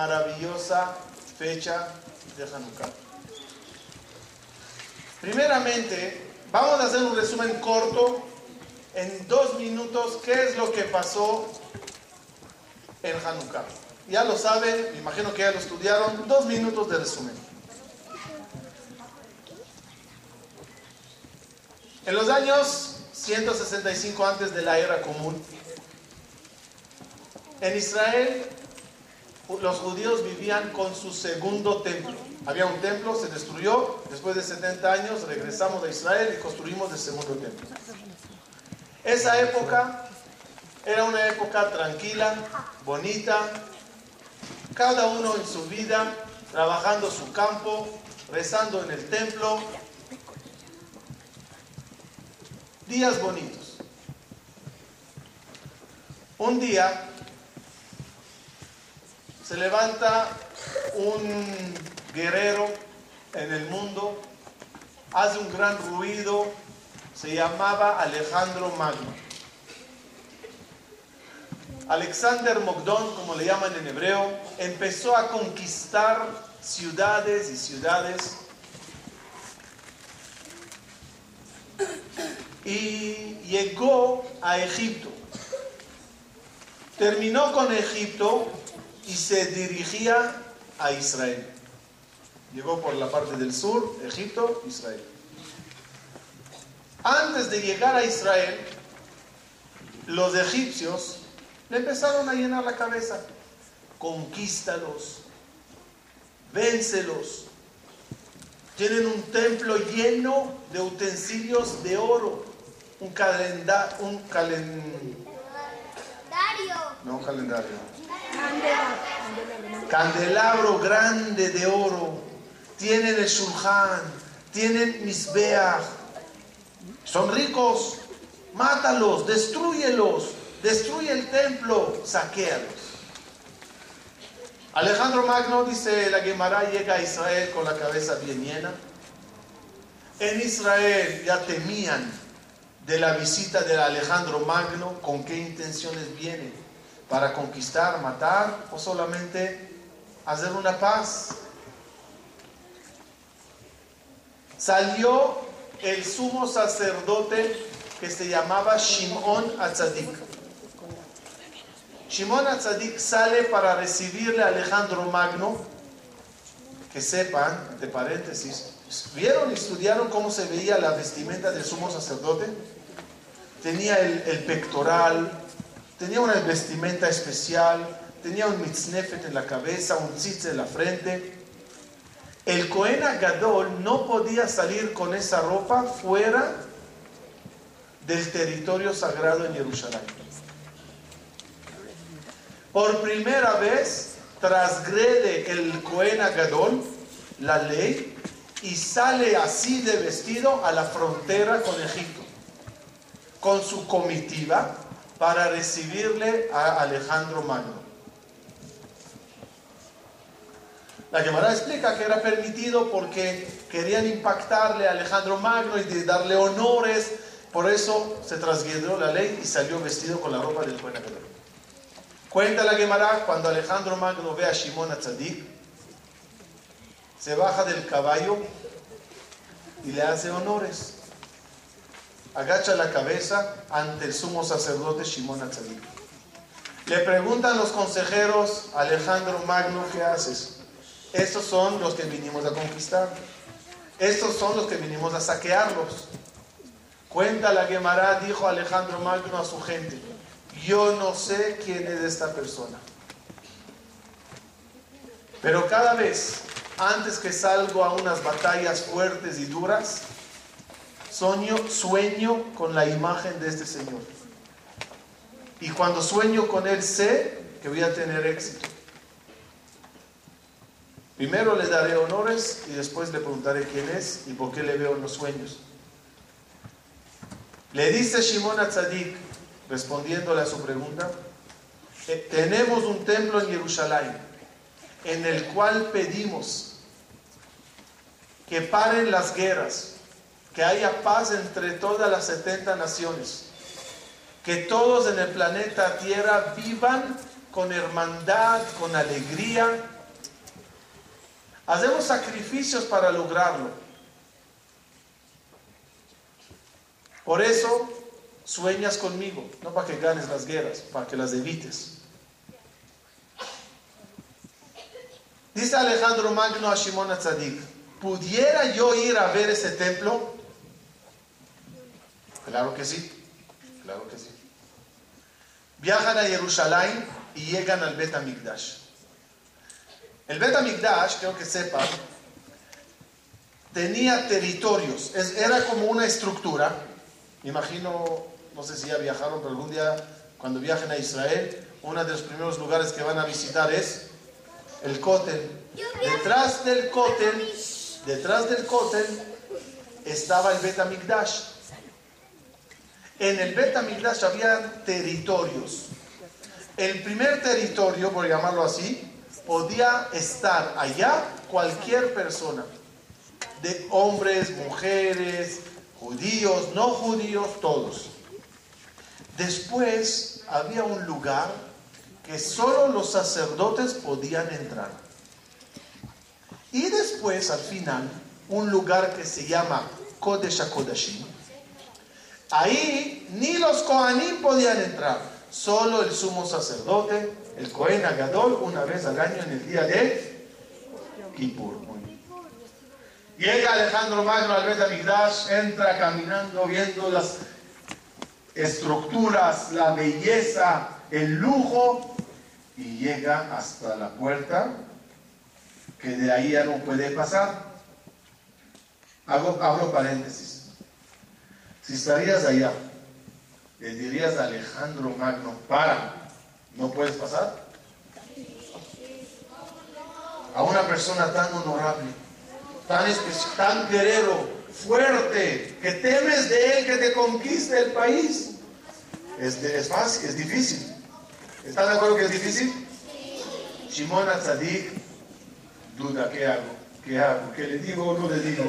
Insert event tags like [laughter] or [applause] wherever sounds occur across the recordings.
maravillosa fecha de Hanukkah. Primeramente, vamos a hacer un resumen corto en dos minutos qué es lo que pasó en Hanukkah. Ya lo saben, me imagino que ya lo estudiaron, dos minutos de resumen. En los años 165 antes de la era común, en Israel los judíos vivían con su segundo templo. Había un templo, se destruyó, después de 70 años regresamos a Israel y construimos el segundo templo. Esa época era una época tranquila, bonita, cada uno en su vida, trabajando su campo, rezando en el templo. Días bonitos. Un día se levanta un guerrero en el mundo, hace un gran ruido, se llamaba Alejandro Magno. Alexander Mogdon, como le llaman en hebreo, empezó a conquistar ciudades y ciudades y llegó a Egipto. Terminó con Egipto y se dirigía a Israel. Llegó por la parte del sur, Egipto, Israel. Antes de llegar a Israel, los egipcios le empezaron a llenar la cabeza. Conquístalos, véncelos. Tienen un templo lleno de utensilios de oro. Un calendario. Un calendario. No, un calendario. Candelabro grande de oro. Tienen el shulchan. Tienen misbeach. Son ricos. Mátalos, destruyelos destruye el templo, saquealos. Alejandro Magno, dice la Gemara, llega a Israel con la cabeza bien llena. En Israel ya temían de la visita de Alejandro Magno, con qué intenciones viene, para conquistar, matar o solamente hacer una paz. Salió el sumo sacerdote que se llamaba Shimon Atzadik. Shimon Atzadik sale para recibirle a Alejandro Magno. Que sepan, de paréntesis, ¿vieron y estudiaron cómo se veía la vestimenta del sumo sacerdote? Tenía el, pectoral, tenía una vestimenta especial, tenía un mitznefet en la cabeza, un tzitz en la frente. El Cohen Gadol no podía salir con esa ropa fuera del territorio sagrado en Jerusalén. Por primera vez trasgrede el Cohen Gadol la ley y sale así de vestido a la frontera con Egipto, con su comitiva para recibirle a Alejandro Magno. La Gemara explica que era permitido porque querían impactarle a Alejandro Magno y darle honores, por eso se trasgredió la ley y salió vestido con la ropa del Cohen Gadol. Cuenta la Gemara cuando Alejandro Magno ve a Shimon Atzadik, se baja del caballo y le hace honores. Agacha la cabeza ante el sumo sacerdote Shimon Atzadik. Le preguntan los consejeros, Alejandro Magno, ¿qué haces? Estos son los que vinimos a conquistar. Estos son los que vinimos a saquearlos. Cuenta la Gemara, dijo Alejandro Magno a su gente yo no sé quién es esta persona. Pero cada vez, antes que salgo a unas batallas fuertes y duras, sueño, sueño con la imagen de este Señor. Y cuando sueño con Él, sé que voy a tener éxito. Primero le daré honores y después le preguntaré quién es y por qué le veo en los sueños. Le dice Shimon a Tzadik, respondiéndole a su pregunta, tenemos un templo en Jerusalén en el cual pedimos que paren las guerras, que haya paz entre todas las 70 naciones, que todos en el planeta Tierra vivan con hermandad, con alegría. Hacemos sacrificios para lograrlo. Por eso sueñas conmigo, no para que ganes las guerras, para que las evites. Dice Alejandro Magno a Shimon Atzadik, ¿pudiera yo ir a ver ese templo? Claro que sí, claro que sí. Viajan a Jerusalén y llegan al Bet Amigdash. El Bet Amigdash, creo que sepan, tenía territorios, era como una estructura. Me imagino, no sé si ya viajaron, pero algún día cuando viajen a Israel, uno de los primeros lugares que van a visitar es el Kotel. Detrás del Kotel, detrás del Kotel estaba el Bet Amigdash. En el Bet Amigdash había territorios. El primer territorio, por llamarlo así, podía estar allá cualquier persona, de hombres, mujeres, judíos, no judíos, todos. Después había un lugar que solo los sacerdotes podían entrar. Y después, al final, un lugar que se llama Kodesh HaKodashim. Ahí ni los Kohanim podían entrar, solo el sumo sacerdote, el Kohen Agadol, una vez al año en el día de Kippur. Llega Alejandro Magno al Bet entra caminando, viendo las estructuras, la belleza, el lujo, y llega hasta la puerta, que de ahí ya no puede pasar. Hago, abro paréntesis. Si estarías allá, le dirías a Alejandro Magno, para, ¿no puedes pasar? A una persona tan honorable, tan especial, tan guerrero, fuerte, que temes de él que te conquiste el país. Es, es fácil, es difícil. ¿Están de acuerdo que es difícil? Shimon Atzadik duda, ¿qué hago? ¿Qué hago? ¿Qué le digo o no le digo?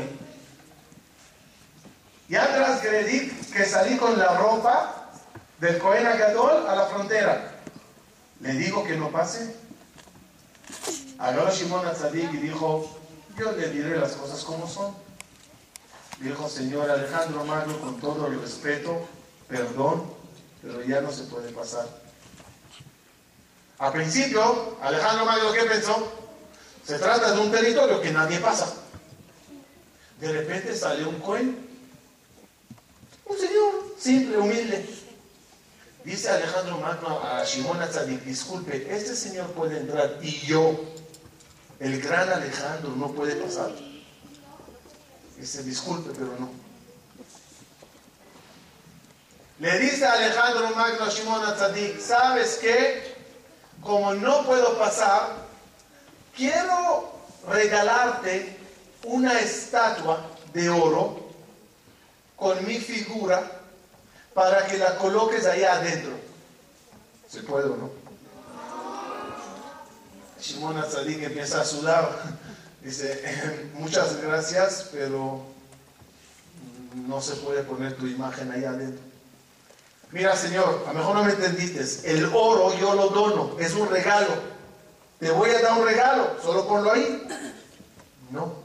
Ya transgredí que salí con la ropa del Cohen Agadol a la frontera. ¿Le digo que no pase? Agarró Shimon Atzadik y dijo, yo le diré las cosas como son. Dijo, señor Alejandro Magno, con todo el respeto, perdón, pero ya no se puede pasar. Al principio, Alejandro Magno, ¿qué pensó? Se trata de un territorio que nadie pasa. De repente sale un cohen, un señor simple, humilde. Dice Alejandro Magno a Shimon Atzadik, disculpe, este señor puede entrar y yo, el gran Alejandro, no puede pasar. Dice, disculpe, pero no. Le dice Alejandro Magno a Shimon Atzadik, ¿sabes qué? como no puedo pasar, quiero regalarte una estatua de oro con mi figura para que la coloques allá adentro. ¿Se puede o no? Shimon Atzadik empieza a sudar. [laughs] Dice, [laughs] muchas gracias, pero no se puede poner tu imagen allá adentro. Mira, Señor, a lo mejor no me entendiste. El oro yo lo dono, es un regalo. Te voy a dar un regalo, solo ponlo ahí. No.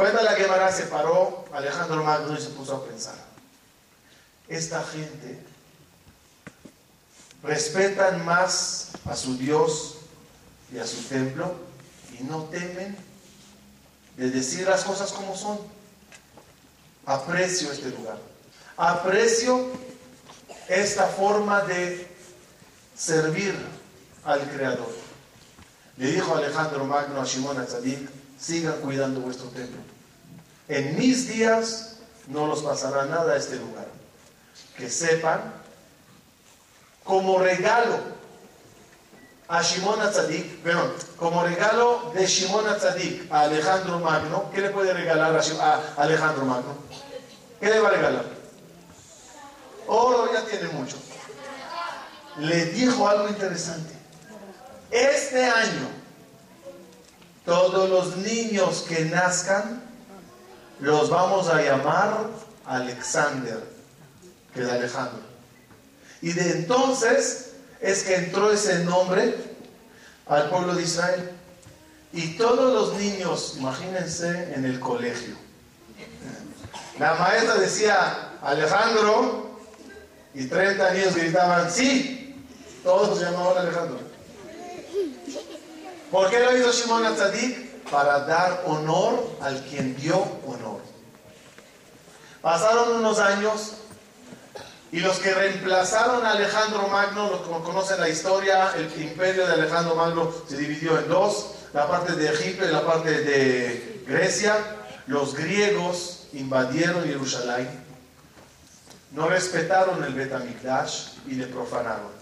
Cuenta la Gemara, se paró Alejandro Magno y se puso a pensar. Esta gente respetan más a su Dios y a su templo y no temen de decir las cosas como son. Aprecio este lugar aprecio esta forma de servir al Creador. Le dijo Alejandro Magno a Shimon Atzadik, sigan cuidando vuestro templo. En mis días no los pasará nada a este lugar. Que sepan, como regalo a Shimon Atzadik, perdón, como regalo de Shimon Atzadik a Alejandro Magno, ¿qué le puede regalar a Alejandro Magno? ¿Qué le va a regalar? Oro ya tiene mucho. Le dijo algo interesante. Este año, todos los niños que nazcan, los vamos a llamar Alexander. que de Alejandro. Y de entonces es que entró ese nombre al pueblo de Israel. Y todos los niños, imagínense, en el colegio. La maestra decía, Alejandro, y 30 niños gritaban, sí, todos se llamaban Alejandro. ¿Por qué lo hizo Shimon Atzadik? Para dar honor al quien dio honor. Pasaron unos años y los que reemplazaron a Alejandro Magno, los conocen la historia, el imperio de Alejandro Magno se dividió en dos, la parte de Egipto y la parte de Grecia. Los griegos invadieron Jerusalén, no respetaron el Betamikdash y le profanaron.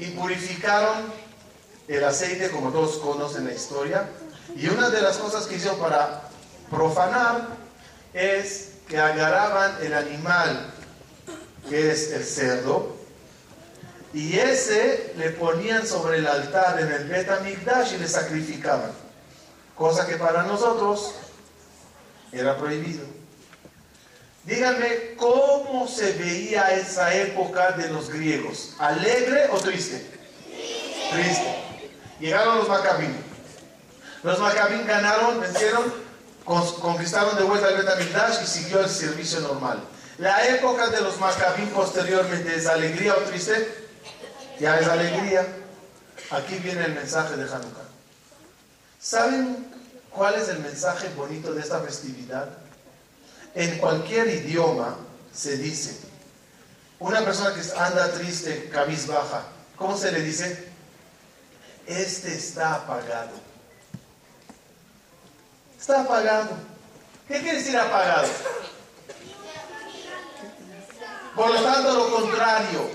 Impurificaron el aceite, como todos conocen la historia, y una de las cosas que hicieron para profanar es que agarraban el animal, que es el cerdo, y ese le ponían sobre el altar en el Betamikdash y le sacrificaban. Cosa que para nosotros era prohibido. Díganme cómo se veía esa época de los griegos. ¿Alegre o triste? Triste. Llegaron los Macabín. Los Macabín ganaron, vencieron, conquistaron de vuelta el Betamigdash y siguió el servicio normal. La época de los Macabín posteriormente es alegría o triste? Ya es alegría. Aquí viene el mensaje de Hanukkah. ¿Saben cuál es el mensaje bonito de esta festividad? En cualquier idioma se dice, una persona que anda triste, cabizbaja, ¿cómo se le dice? Este está apagado. Está apagado. ¿Qué quiere decir apagado? Por lo tanto, lo contrario,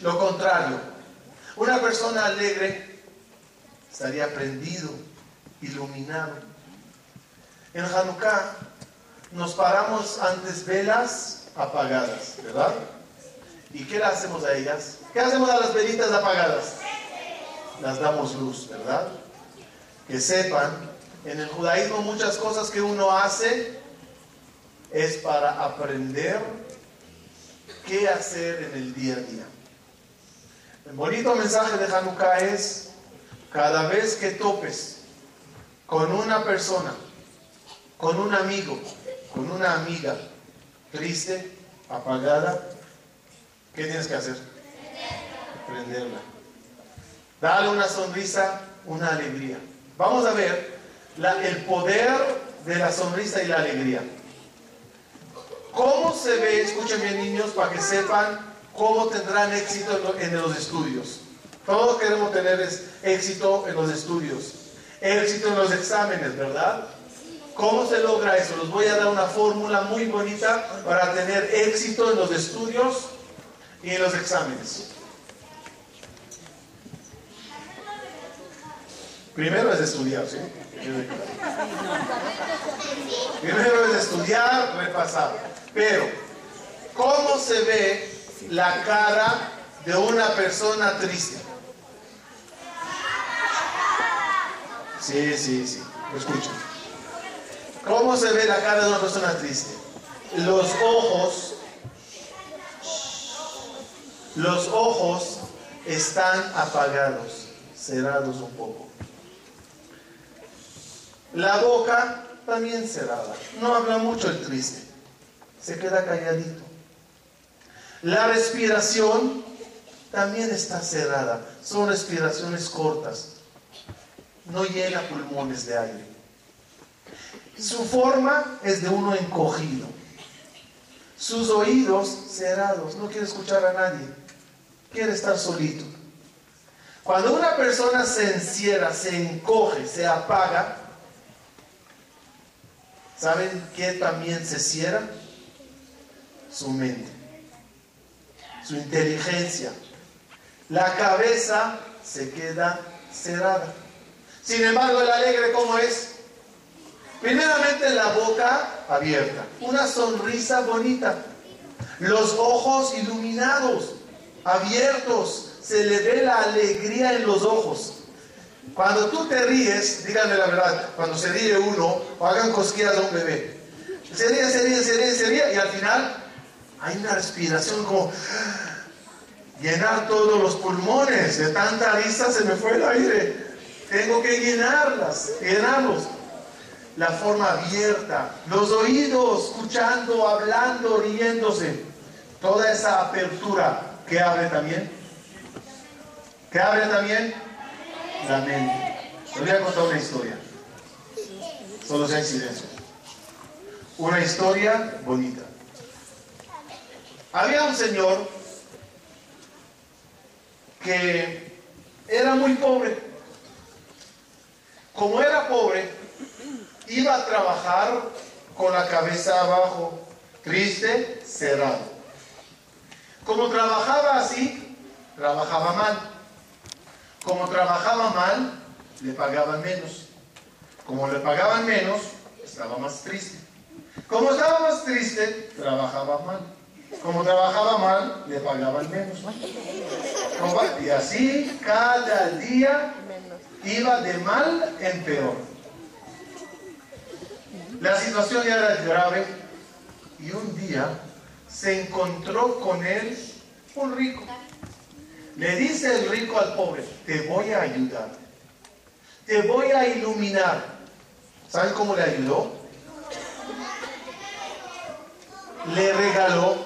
lo contrario. Una persona alegre estaría prendido, iluminado. En Hanukkah nos paramos antes velas apagadas, ¿verdad? ¿Y qué le hacemos a ellas? ¿Qué hacemos a las velitas apagadas? Las damos luz, ¿verdad? Que sepan, en el judaísmo muchas cosas que uno hace es para aprender qué hacer en el día a día. El bonito mensaje de Hanukkah es, cada vez que topes con una persona, con un amigo, con una amiga triste, apagada, ¿qué tienes que hacer? Prenderla. Dale una sonrisa, una alegría. Vamos a ver el poder de la sonrisa y la alegría. ¿Cómo se ve? Escuchen bien niños para que sepan cómo tendrán éxito en los estudios. Todos queremos tener éxito en los estudios, éxito en los exámenes, ¿verdad? ¿Cómo se logra eso? Les voy a dar una fórmula muy bonita para tener éxito en los estudios y en los exámenes. Primero es estudiar, ¿sí? Primero es estudiar, repasar. Pero, ¿cómo se ve la cara de una persona triste. Sí, sí, sí, lo escucho. ¿Cómo se ve la cara de una persona triste? Los ojos, los ojos están apagados, cerrados un poco. La boca también cerrada. No habla mucho el triste. Se queda calladito. La respiración también está cerrada. Son respiraciones cortas. No llena pulmones de aire. Su forma es de uno encogido. Sus oídos cerrados. No quiere escuchar a nadie. Quiere estar solito. Cuando una persona se encierra, se encoge, se apaga, ¿saben qué también se cierra? Su mente su inteligencia. La cabeza se queda cerrada. Sin embargo, el alegre, ¿cómo es? Primeramente la boca abierta, una sonrisa bonita, los ojos iluminados, abiertos, se le ve la alegría en los ojos. Cuando tú te ríes, díganme la verdad, cuando se ríe uno, o hagan cosquillas a un bebé, Se ríe, se ríe, se ríe, se ríe. Y al final hay una respiración como llenar todos los pulmones. De tanta risa se me fue el aire. Tengo que llenarlas, llenarlos. La forma abierta, los oídos escuchando, hablando, riéndose. Toda esa apertura que abre también. ¿Qué abre también? La mente. Les voy a contar una historia. Solo sea en silencio. Una historia bonita. Había un señor que era muy pobre. Como era pobre, iba a trabajar con la cabeza abajo, triste, cerrado. Como trabajaba así, trabajaba mal. Como trabajaba mal, le pagaban menos. Como le pagaban menos, estaba más triste. Como estaba más triste, trabajaba mal. Como trabajaba mal, le pagaban menos. Y así cada día iba de mal en peor. La situación ya era grave y un día se encontró con él un rico. Le dice el rico al pobre, te voy a ayudar, te voy a iluminar. ¿Saben cómo le ayudó? Le regaló,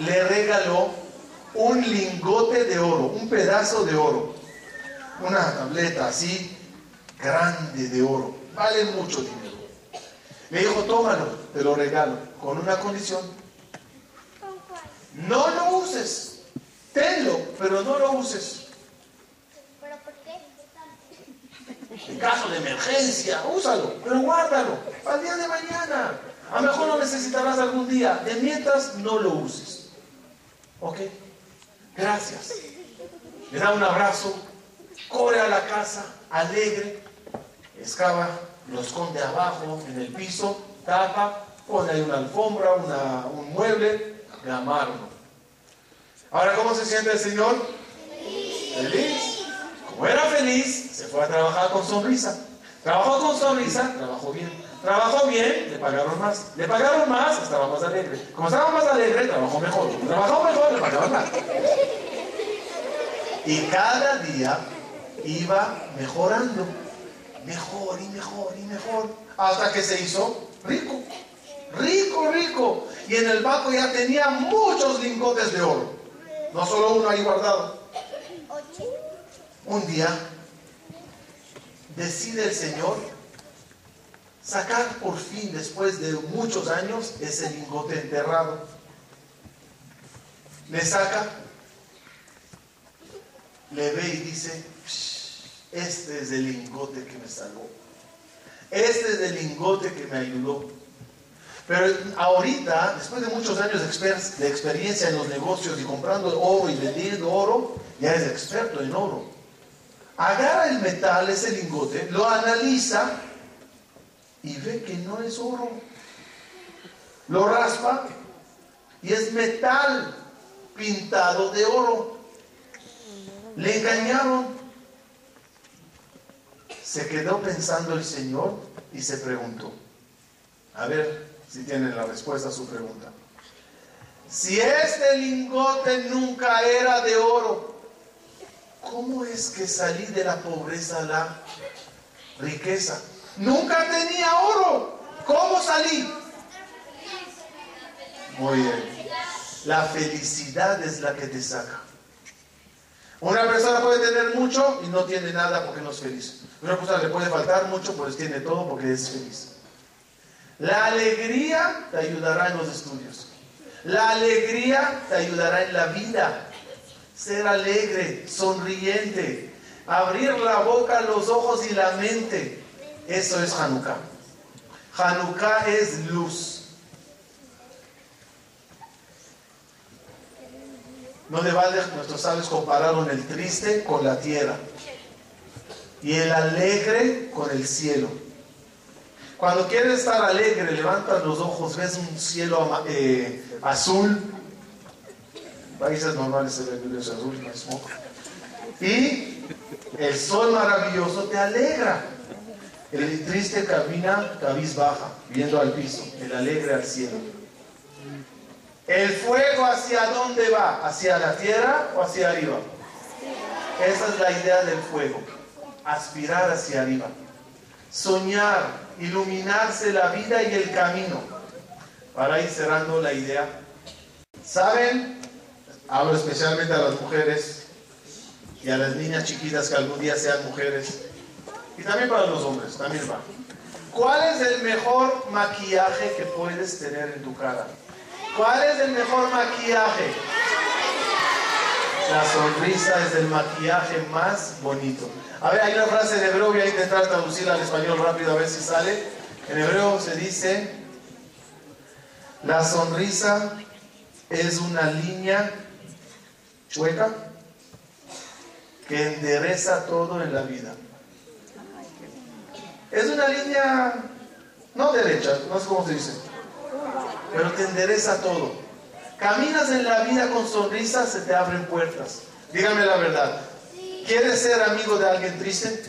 le regaló un lingote de oro, un pedazo de oro, una tableta así grande de oro, vale mucho dinero. Le dijo, tómalo, te lo regalo, con una condición. No lo uses, tenlo, pero no lo uses. ¿Pero por qué? En caso de emergencia, úsalo, pero guárdalo el día de mañana. A lo mejor lo necesitarás algún día. De mientras, no lo uses. ¿Ok? Gracias. Le da un abrazo, corre a la casa, alegre, excava, lo esconde abajo en el piso, tapa, pone ahí una alfombra, una- un mueble, de amarlo. Ahora, ¿cómo se siente el Señor? Feliz. Como era feliz, se fue a trabajar con sonrisa. Trabajó con sonrisa, trabajó bien. Trabajó bien, le pagaron más. Le pagaron más, estaba más alegre. Como estaba más alegre, trabajó mejor. Como trabajó mejor, le pagaban más. Y cada día iba mejorando. Mejor y mejor y mejor. Hasta que se hizo rico. Rico, rico. Y en el banco ya tenía muchos lingotes de oro. No solo uno ahí guardado. Un día decide el Señor sacar por fin, después de muchos años, ese lingote enterrado. Le saca, le ve y dice, "Psh, este es el lingote que me salvó. Este es el lingote que me ayudó. Pero ahorita, después de muchos años de, exper- de experiencia en los negocios y comprando oro y vendiendo oro, ya es experto en oro. Agarra el metal, ese lingote, lo analiza y ve que no es oro. Lo raspa y es metal pintado de oro. Le engañaron. Se quedó pensando el Señor y se preguntó, a ver si tienen la respuesta a su pregunta. Si este lingote nunca era de oro, ¿cómo es que salí de la pobreza a la riqueza? Nunca tenía oro. ¿Cómo salí? Muy bien. La felicidad es la que te saca. Una persona puede tener mucho y no tiene nada porque no es feliz. Una persona le puede faltar mucho, pues tiene todo porque es feliz. La alegría te ayudará en los estudios. La alegría te ayudará en la vida. Ser alegre, sonriente, abrir la boca, los ojos y la mente. Eso es Hanukkah. Hanukkah es luz. No le vale, nuestros sabios compararon el triste con la tierra y el alegre con el cielo. Cuando quieres estar alegre, levantas los ojos, ves un cielo eh, azul. Países normales se ve el azul, no. Y el sol maravilloso te alegra. El triste camina cabizbaja, viendo al piso, el alegre al cielo. ¿El fuego hacia dónde va? ¿Hacia la tierra o hacia arriba? Esa es la idea del fuego, aspirar hacia arriba, soñar, iluminarse la vida y el camino. Para ir cerrando la idea, ¿saben? Hablo especialmente a las mujeres y a las niñas chiquitas que algún día sean mujeres. Y también para los hombres, también va. ¿Cuál es el mejor maquillaje que puedes tener en tu cara? ¿Cuál es el mejor maquillaje? La sonrisa es el maquillaje más bonito. A ver, hay una frase en hebreo, voy a intentar traducirla al español rápido a ver si sale. En hebreo se dice, la sonrisa es una línea chueca que endereza todo en la vida. Es una línea no derecha, no sé cómo se dice, pero te endereza todo. Caminas en la vida con sonrisas, se te abren puertas. Dígame la verdad. ¿Quieres ser amigo de alguien triste?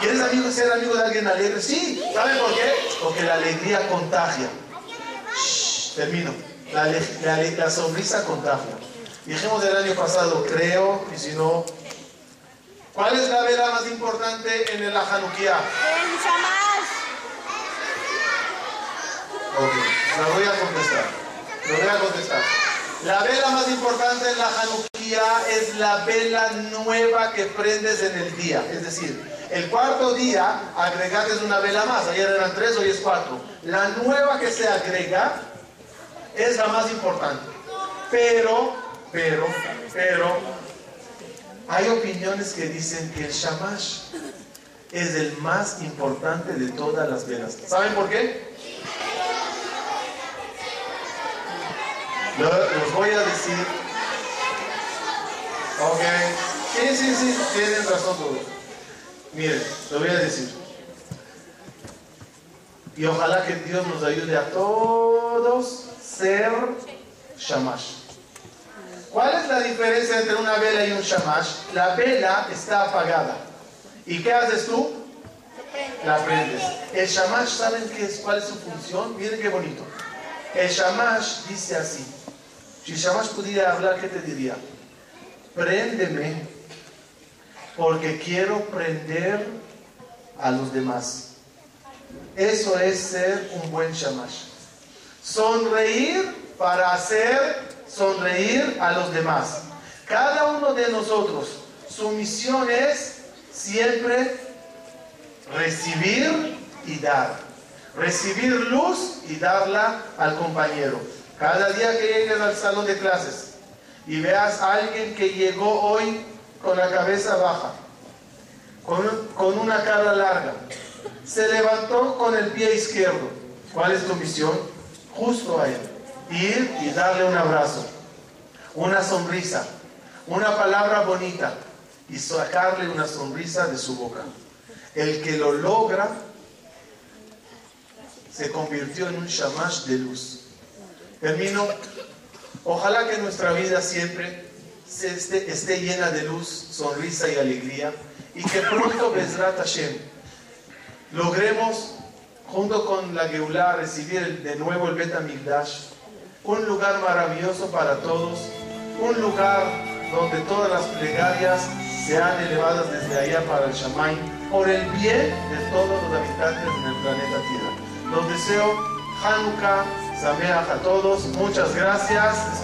¿Quieres ser amigo de alguien alegre? Sí. ¿Saben por qué? Porque la alegría contagia. termino. La, sonrisa contagia. Dijimos el año pasado, creo, y si no, ¿Cuál es la vela más importante en el Hanukkah? El. Ok, voy a contestar. Lo voy a contestar. La vela más importante en la Hanukkah es la vela nueva que prendes en el día. Es decir, el cuarto día agregaste una vela más. Ayer eran tres, hoy es cuatro. La nueva que se agrega es la más importante. Pero, pero, pero, hay opiniones que dicen que el shamash es el más importante de todas las velas. ¿Saben por qué? Los voy a decir. Ok. Sí, sí, sí, tienen razón todos. Miren, lo voy a decir. Y ojalá que Dios nos ayude a todos ser shamash. ¿Cuál es la diferencia entre una vela y un shamash? La vela está apagada. ¿Y qué haces tú? La prendes. El shamash, ¿saben qué es, cuál es su función? Miren qué bonito. El shamash dice así. Si shamash pudiera hablar, ¿qué te diría? Préndeme porque quiero prender a los demás. Eso es ser un buen shamash. Sonreír para hacer sonreír a los demás. Cada uno de nosotros, su misión es siempre recibir y dar. Recibir luz y darla al compañero. Cada día que llegues al salón de clases y veas a alguien que llegó hoy con la cabeza baja, con, con una cara larga, se levantó con el pie izquierdo. ¿Cuál es tu misión? Justo a él ir y darle un abrazo, una sonrisa, una palabra bonita y sacarle una sonrisa de su boca. El que lo logra se convirtió en un shamash de luz. Termino. Ojalá que nuestra vida siempre esté, esté, llena de luz, sonrisa y alegría y que pronto, Bezrat Hashem, logremos junto con la Geulah recibir de nuevo el Bet un lugar maravilloso para todos, un lugar donde todas las plegarias sean elevadas desde allá para el Shamay, por el bien de todos los habitantes del planeta Tierra. Los deseo Hanukkah, Sameach a todos. Muchas gracias.